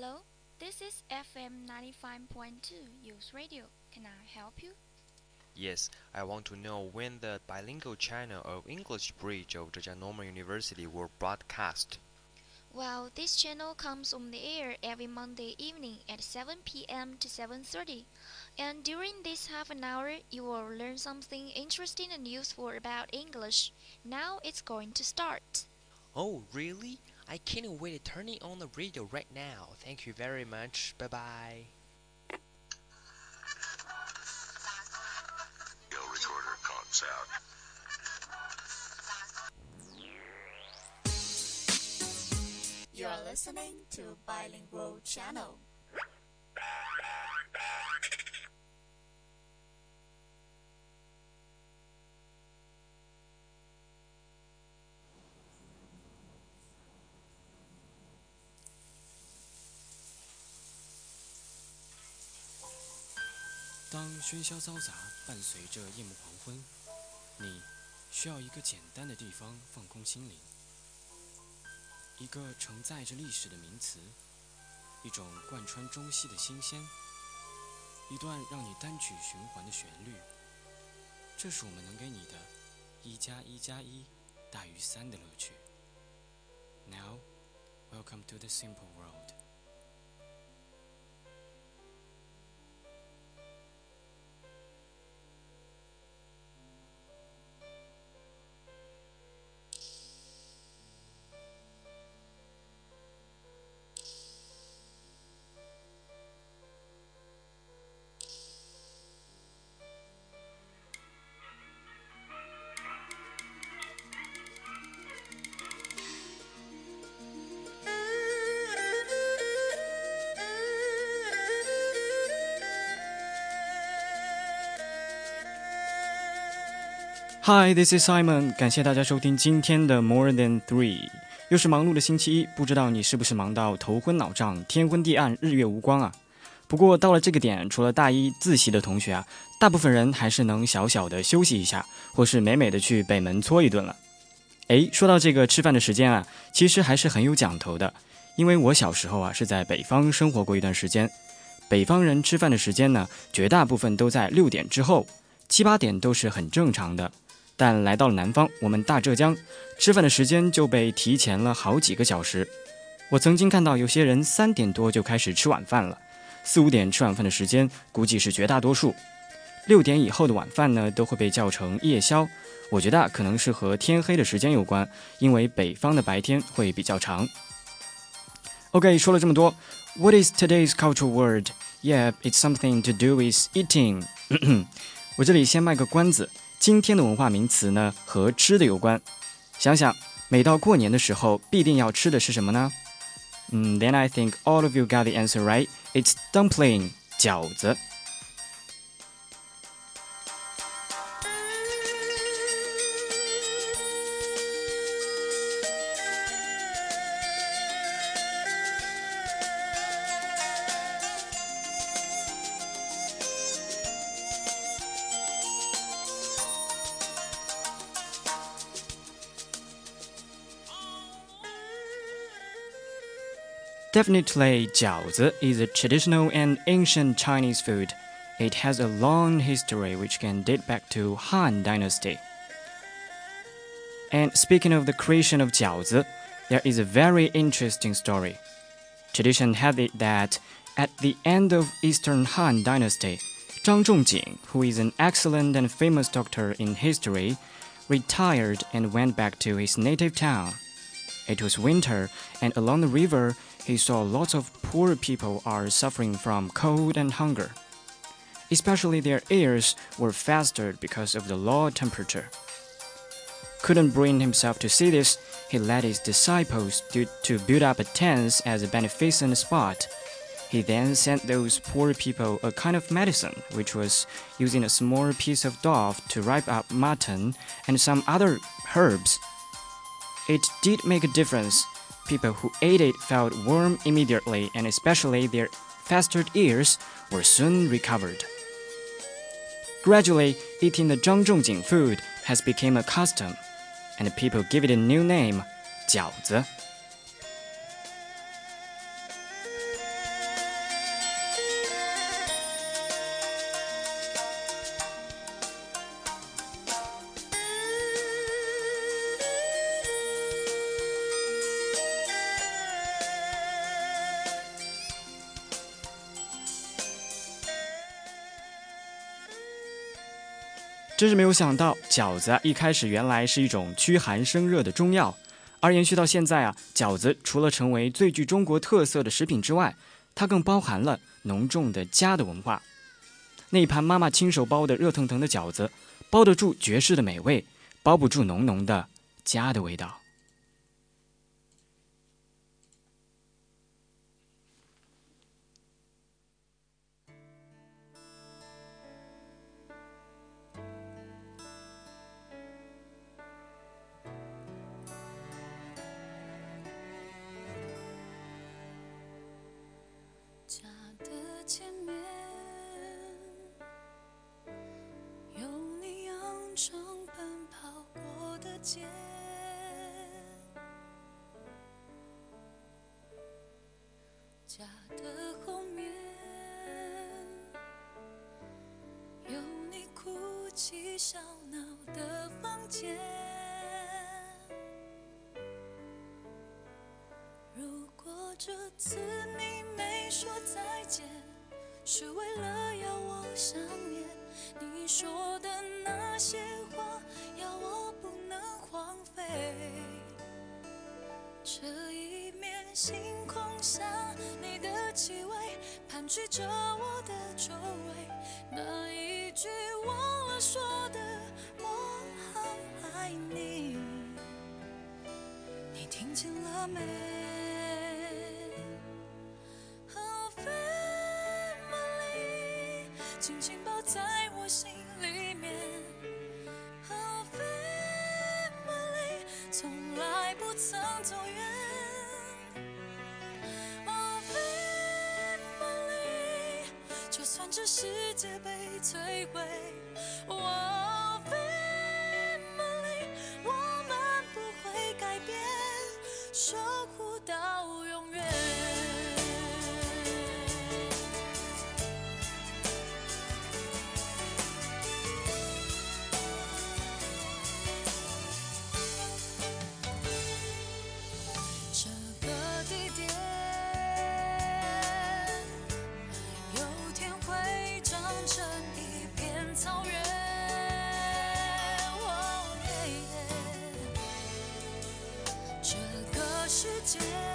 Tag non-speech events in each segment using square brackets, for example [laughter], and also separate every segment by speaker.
Speaker 1: Hello, this is FM 95.2 Youth Radio. Can I help you?
Speaker 2: Yes, I want to know when the bilingual channel of English Bridge of Zhejiang Normal University will broadcast.
Speaker 1: Well, this channel comes on the air every Monday evening at 7 p.m. to 7:30. And during this half an hour, you will learn something interesting and useful about English. Now it's going to start.
Speaker 3: Oh, really? I can't wait to turn it on the radio right now. Thank you very much. Bye bye.
Speaker 4: Yo, recorder conks out.
Speaker 5: You're listening to Bilingual Channel.
Speaker 6: 当喧嚣嘈杂伴随着夜幕黄昏，你需要一个简单的地方放空心灵，一个承载着历史的名词，一种贯穿中西的新鲜，一段让你单曲循环的旋律。这是我们能给你的“一加一加一大于三”的乐趣。Now, welcome to the simple world. Hi, this is Simon。感谢大家收听今天的 More Than Three。又是忙碌的星期一，不知道你是不是忙到头昏脑胀、天昏地暗、日月无光啊？不过到了这个点，除了大一自习的同学啊，大部分人还是能小小的休息一下，或是美美的去北门搓一顿了。哎，说到这个吃饭的时间啊，其实还是很有讲头的，因为我小时候啊是在北方生活过一段时间，北方人吃饭的时间呢，绝大部分都在六点之后，七八点都是很正常的。但来到了南方，我们大浙江，吃饭的时间就被提前了好几个小时。我曾经看到有些人三点多就开始吃晚饭了，四五点吃晚饭的时间估计是绝大多数。六点以后的晚饭呢，都会被叫成夜宵。我觉得可能是和天黑的时间有关，因为北方的白天会比较长。OK，说了这么多，What is today's cultural word? Yeah, it's something to do with eating. [clears throat] 我这里先卖个关子。今天的文化名词呢，和吃的有关。想想，每到过年的时候，必定要吃的是什么呢？嗯，Then I think all of you got the answer right. It's dumpling，饺子。Definitely, jiaozi is a traditional and ancient Chinese food. It has a long history which can date back to Han Dynasty. And speaking of the creation of jiaozi, there is a very interesting story. Tradition has it that at the end of Eastern Han Dynasty, Zhang Zhongjing, who is an excellent and famous doctor in history, retired and went back to his native town. It was winter, and along the river, he saw lots of poor people are suffering from cold and hunger. Especially their ears were festered because of the low temperature. Couldn't bring himself to see this, he led his disciples to, to build up a tent as a beneficent spot. He then sent those poor people a kind of medicine, which was using a small piece of dough to ripe up mutton and some other herbs. It did make a difference People who ate it felt warm immediately, and especially their festered ears were soon recovered. Gradually, eating the Zhang Zhongjing food has become a custom, and people give it a new name, 饺子.没有想到，饺子一开始原来是一种驱寒生热的中药，而延续到现在啊，饺子除了成为最具中国特色的食品之外，它更包含了浓重的家的文化。那一盘妈妈亲手包的热腾腾的饺子，包得住绝世的美味，包不住浓浓的家的味道。
Speaker 7: 家的后面有你哭泣笑闹的房间。如果这次盘踞着我的周围，那一句忘了说的“我好爱你”，你听见了没？Oh family，紧紧抱在我心里面。Oh family，从来不曾走远。就算这世界被摧毁。Oh family，我们不会改变，守 to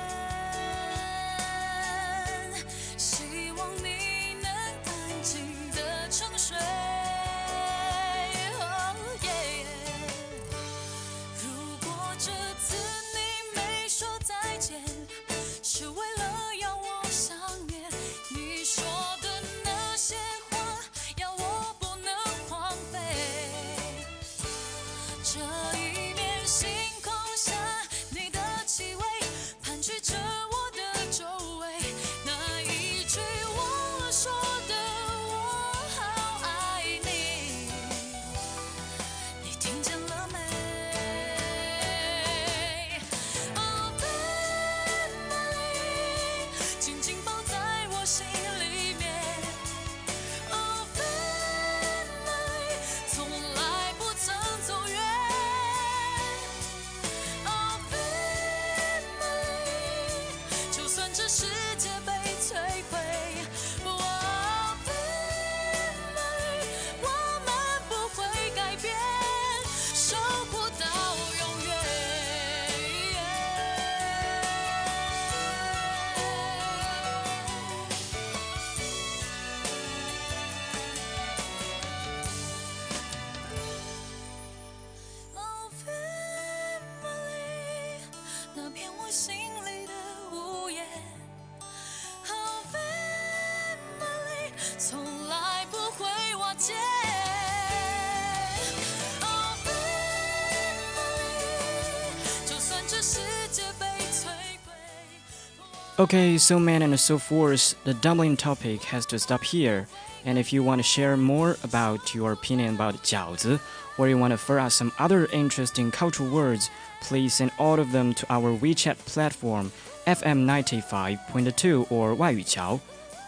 Speaker 6: Okay, so man and so forth, the dumpling topic has to stop here. And if you want to share more about your opinion about 饺子, or you want to throw out some other interesting cultural words, please send all of them to our WeChat platform, FM95.2 or 外语桥.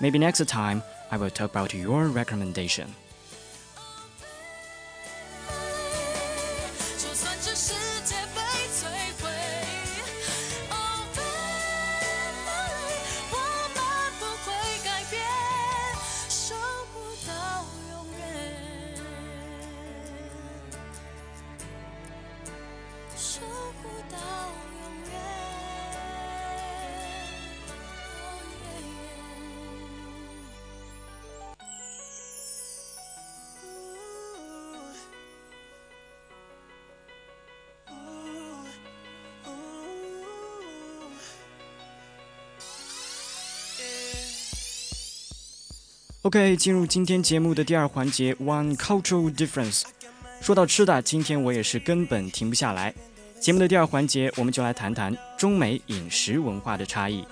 Speaker 6: Maybe next time I will talk about your recommendation. OK，进入今天节目的第二环节，One Cultural Difference。说到吃的，今天我也是根本停不下来。节目的第二环节，我们就来谈谈中美饮食文化的差异。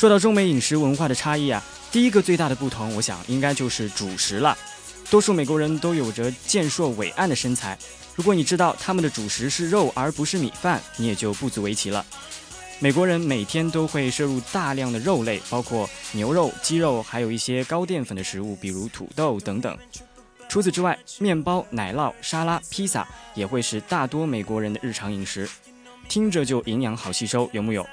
Speaker 6: 说到中美饮食文化的差异啊，第一个最大的不同，我想应该就是主食了。多数美国人都有着健硕伟岸的身材，如果你知道他们的主食是肉而不是米饭，你也就不足为奇了。美国人每天都会摄入大量的肉类，包括牛肉、鸡肉，还有一些高淀粉的食物，比如土豆等等。除此之外，面包、奶酪、沙拉、披萨也会是大多美国人的日常饮食，听着就营养好吸收，有木有？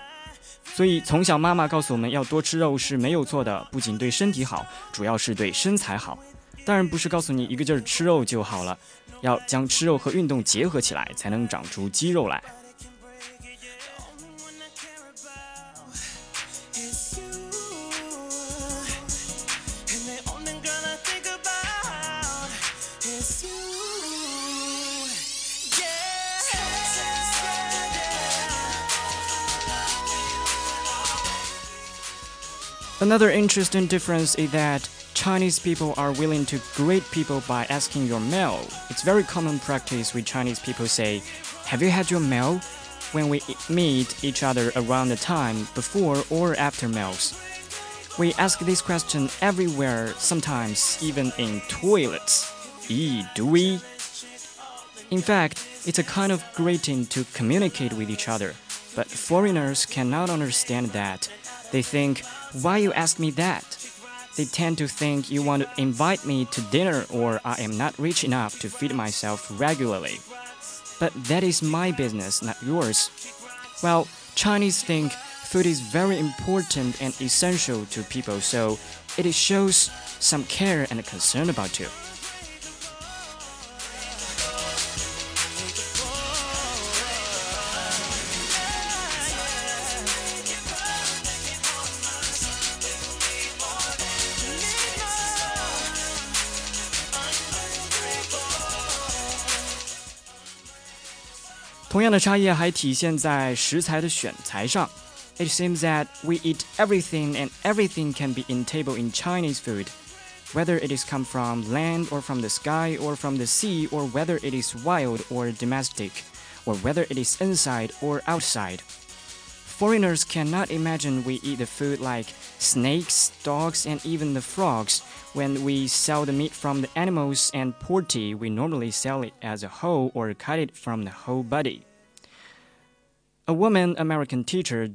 Speaker 6: 所以从小妈妈告诉我们要多吃肉是没有错的，不仅对身体好，主要是对身材好。当然不是告诉你一个劲儿吃肉就好了，要将吃肉和运动结合起来，才能长出肌肉来。Another interesting difference is that Chinese people are willing to greet people by asking your meal. It's very common practice with Chinese people say, "Have you had your meal?" when we meet each other around the time before or after meals. We ask this question everywhere, sometimes even in toilets. Eee, do we? In fact, it's a kind of greeting to communicate with each other, but foreigners cannot understand that. They think, why you ask me that? They tend to think you want to invite me to dinner or I am not rich enough to feed myself regularly. But that is my business, not yours. Well, Chinese think food is very important and essential to people, so it shows some care and concern about you. 样的差异还体现在食材的选材上。It seems that we eat everything and everything can be in table in Chinese food, whether it is come from land or from the sky or from the sea or whether it is wild or domestic, or whether it is inside or outside. Foreigners cannot imagine we eat the food like snakes, dogs, and even the frogs. When we sell the meat from the animals and porty, we normally sell it as a whole or cut it from the whole body. A woman American teacher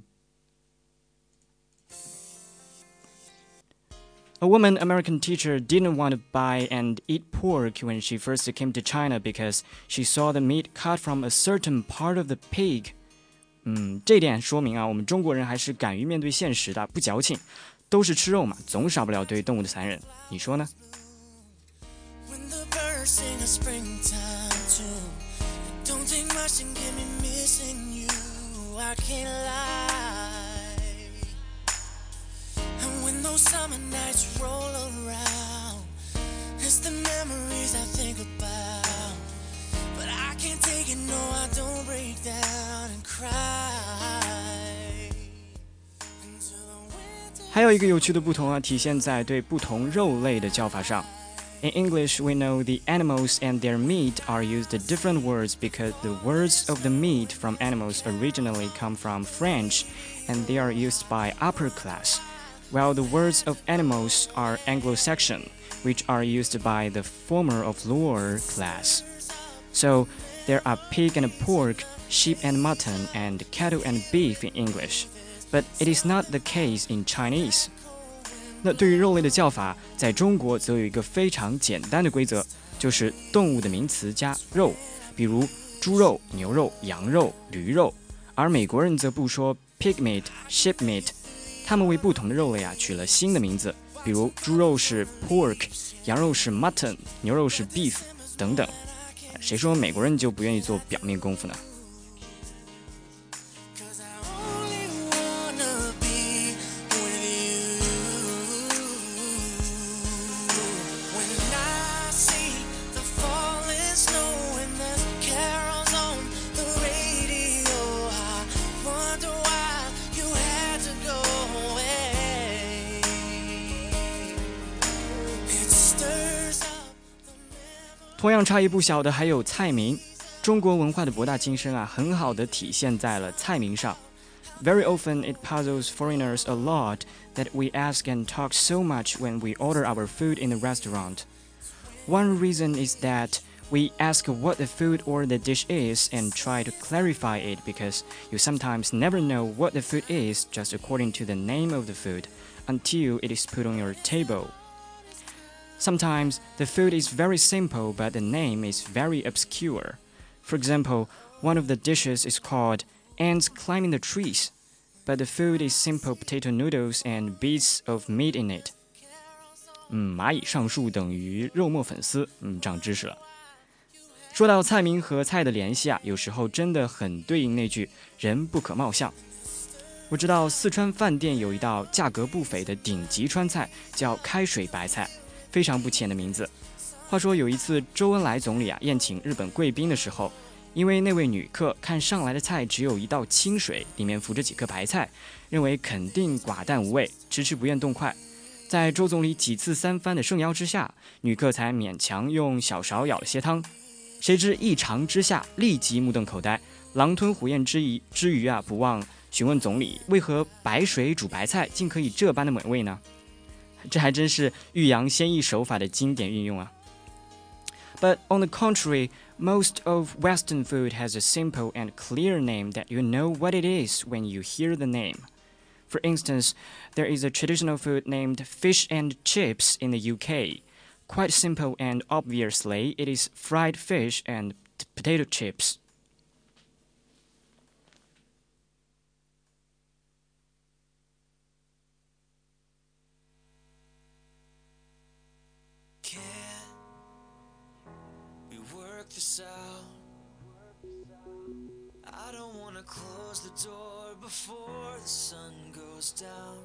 Speaker 6: A woman American teacher didn't want to buy and eat pork when she first came to China because she saw the meat cut from a certain part of the pig. 嗯，这点说明啊，我们中国人还是敢于面对现实的，不矫情。都是吃肉嘛，总少不了对动物的残忍。你说呢？
Speaker 8: I can't lie. And when those summer nights roll around, it's the memories I think about. But I can't take it, no, I don't break down and cry.
Speaker 6: 还有一个有趣的不同啊，体现在对不同肉类的叫法上。In English, we know the animals and their meat are used different words because the words of the meat from animals originally come from French and they are used by upper class, while the words of animals are Anglo-Saxon, which are used by the former of lower class. So there are pig and pork, sheep and mutton, and cattle and beef in English, but it is not the case in Chinese. 那对于肉类的叫法，在中国则有一个非常简单的规则，就是动物的名词加肉，比如猪肉、牛肉、羊肉、驴肉。而美国人则不说 pig meat、sheep meat，他们为不同的肉类啊取了新的名字，比如猪肉是 pork，羊肉是 mutton，牛肉是 beef 等等。谁说美国人就不愿意做表面功夫呢？一不小的还有菜名，中国文化的博大精深啊，很好的体现在了菜名上。Very often it puzzles foreigners a lot that we ask and talk so much when we order our food in the restaurant. One reason is that we ask what the food or the dish is and try to clarify it because you sometimes never know what the food is just according to the name of the food until it is put on your table. Sometimes the food is very simple but the name is very obscure. For example, one of the dishes is called ants climbing the trees, but the food is simple potato noodles and bits of meat in it. 嗯，蚂蚁上树等于肉末粉丝。嗯，长知识了。说到菜名和菜的联系啊，有时候真的很对应那句“人不可貌相”。我知道四川饭店有一道价格不菲的顶级川菜，叫开水白菜。 非常不起眼的名字。话说有一次，周恩来总理啊宴请日本贵宾的时候，因为那位女客看上来的菜只有一道清水，里面浮着几颗白菜，认为肯定寡淡无味，迟迟不愿动筷。在周总理几次三番的盛邀之下，女客才勉强用小勺舀了些汤。谁知一尝之下，立即目瞪口呆，狼吞虎咽之余之余啊，不忘询问总理，为何白水煮白菜竟可以这般的美味呢？这还真是欲扬先抑手法的经典运用啊。But on the contrary, most of Western food has a simple and clear name that you know what it is when you hear the name. For instance, there is a traditional food named fish and chips in the UK. Quite simple and obviously, it is fried fish and potato chips.
Speaker 9: This out. I don't wanna close the door before the sun goes down.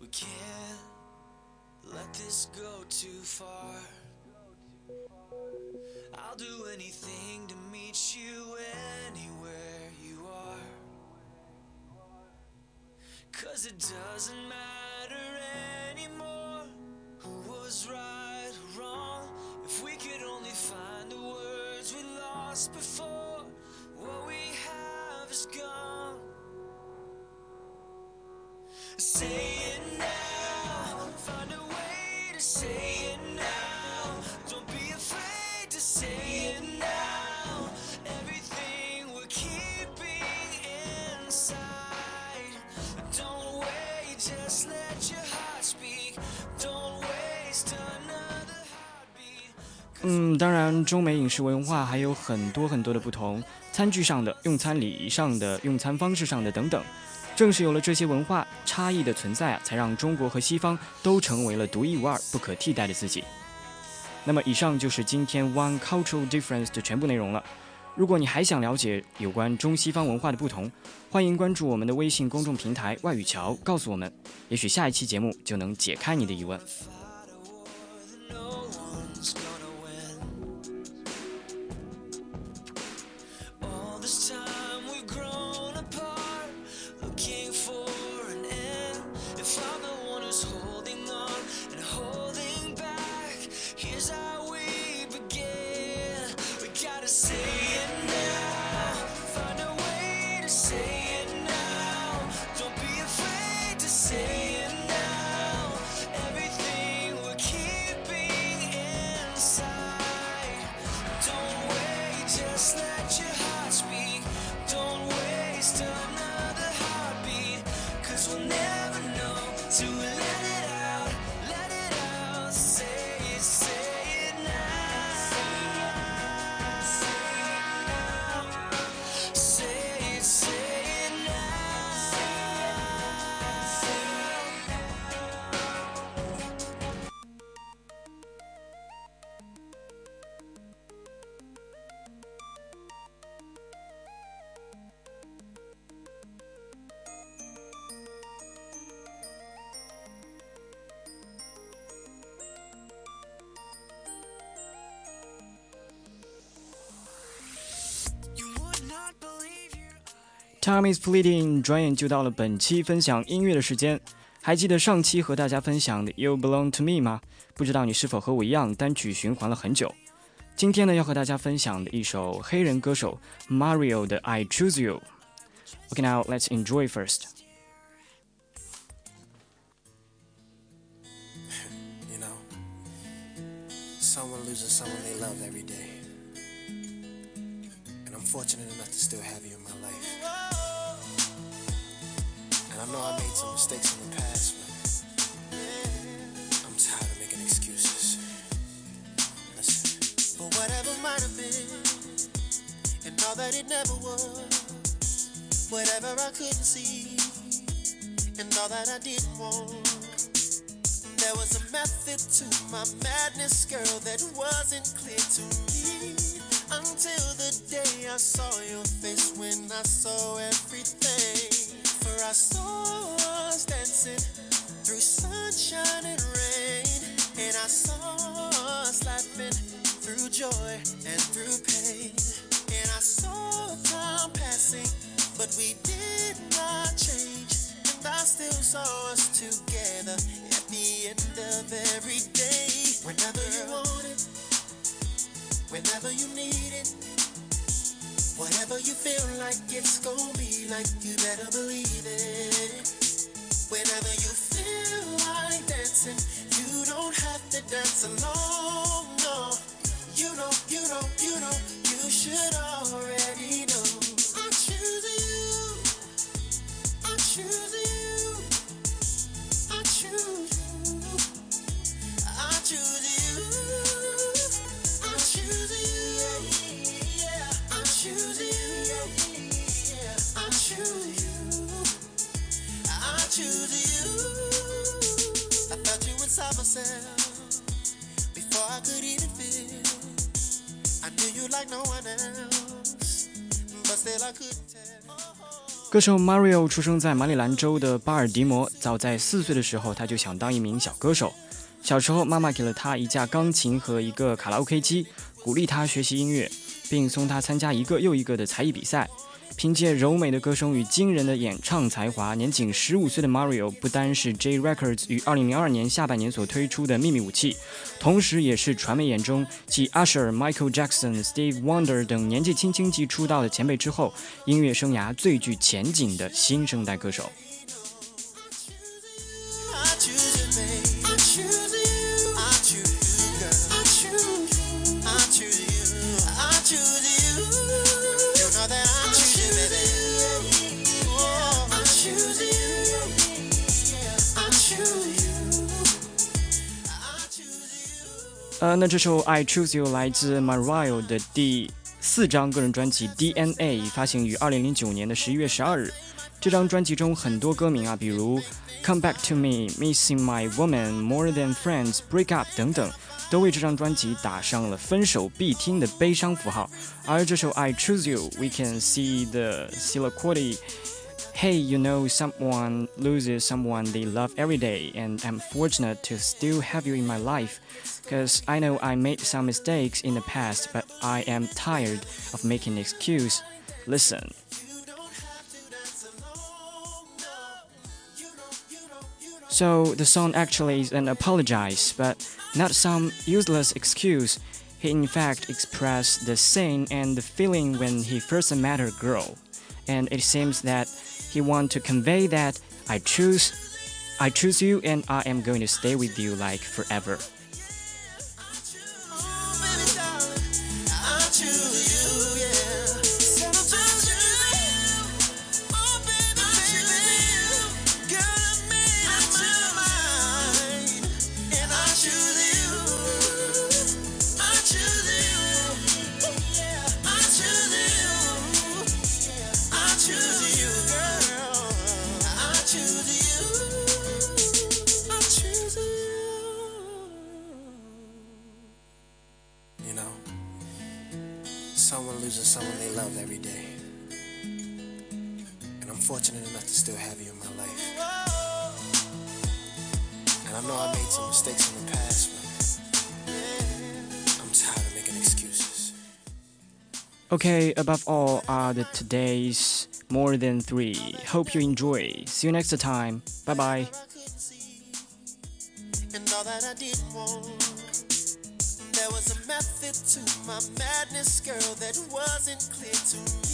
Speaker 9: We can't let this go too far. I'll do anything to meet you anywhere you are. Cause it doesn't matter anymore who was right lost before, what we have is gone. Say
Speaker 6: 当然，中美饮食文化还有很多很多的不同，餐具上的、用餐礼仪上的、用餐方式上的等等。正是有了这些文化差异的存在啊，才让中国和西方都成为了独一无二、不可替代的自己。那么，以上就是今天 One Cultural Difference 的全部内容了。如果你还想了解有关中西方文化的不同，欢迎关注我们的微信公众平台“外语桥”，告诉我们，也许下一期节目就能解开你的疑问。
Speaker 9: believe your
Speaker 6: Time is fleeting，转眼就到了本期分享音乐的时间。 还记得上期和大家分享的《You Belong to Me》吗？不知道你是否和我一样单曲循环了很久？今天呢，要和大家分享的一首黑人歌手 Mario 的《I Choose You》。Okay, now let's enjoy first. [laughs]
Speaker 8: You know, someone loses someone they love every day. And I'm fortunate enough to still have you in my life. And I know I made some mistakes in the past, but I'm tired of making excuses. Listen. But whatever might have been, and all that it never was, whatever I couldn't see, and all that I didn't want. There was a method to my madness, girl, that wasn't clear to me until the day I saw your face when I saw everything. For I saw us dancing through sunshine and rain, and I saw us laughing through joy and through pain. And I saw time passing, but we did not change. And I still saw us together at the end of every day. Whenever you want it, whenever you need it, whatever you feel like it's gonna be like, you better believe it. Whenever you feel like dancing, you don't have to dance alone, no. You know, you know, you know, you should already know. I'm choosing you. I'm choosing
Speaker 6: 歌手 Mario 出生在马里兰州的巴尔的摩。早在四岁的时候，他就想当一名小歌手。小时候，妈妈给了他一架钢琴和一个卡拉 OK 机，鼓励他学习音乐，并送他参加一个又一个的才艺比赛。凭借柔美的歌声与惊人的演唱才华，年仅十五岁的 Mario 不单是 J Records 于二零零二年下半年所推出的秘密武器，同时也是传媒眼中继 Usher、Michael Jackson、Steve Wonder 等年纪轻轻即出道的前辈之后，音乐生涯最具前景的新生代歌手。呃，那这首《I Choose You》来自 Mariah 的第四张个人专辑《DNA》，发行于二零零九年的十一月十二日。这张专辑中很多歌名啊，比如《Come Back to Me》、《Missing My Woman》、《More Than Friends》、《Break Up》等等，都为这张专辑打上了分手必听的悲伤符号。而这首《I Choose You》，we can see the soliloquy Hey, you know, someone loses someone they love every day, and I'm fortunate to still have you in my life. Because I know I made some mistakes in the past, but I am tired of making excuse. Listen. So the song actually is an apologize, but not some useless excuse. He in fact expressed the scene and the feeling when he first met a girl, and it seems that he want to convey that I choose, I choose you, and I am going to stay with you like forever. Okay, above all are the today's more than three. Hope you enjoy. See you next time. Bye bye.
Speaker 8: There was a method to my madness, girl, that wasn't clear to me.